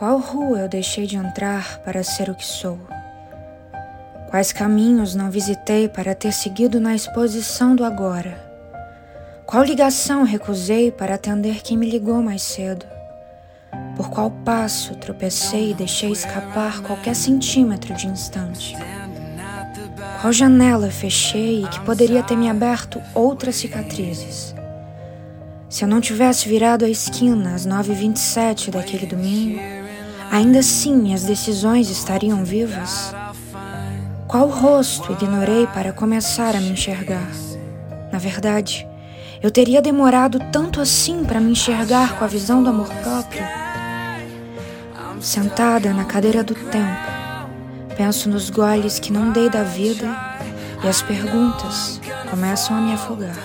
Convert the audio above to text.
Qual rua eu deixei de entrar para ser o que sou? Quais caminhos não visitei para ter seguido na exposição do agora? Qual ligação recusei para atender quem me ligou mais cedo? Por qual passo tropecei e deixei escapar qualquer centímetro de instante? Qual janela fechei e que poderia ter me aberto outras cicatrizes? Se eu não tivesse virado a esquina às 9h27 daquele domingo, ainda assim minhas decisões estariam vivas? Qual rosto ignorei para começar a me enxergar? Na verdade, eu teria demorado tanto assim para me enxergar com a visão do amor próprio? Sentada na cadeira do tempo, penso nos goles que não dei da vida e as perguntas começam a me afogar.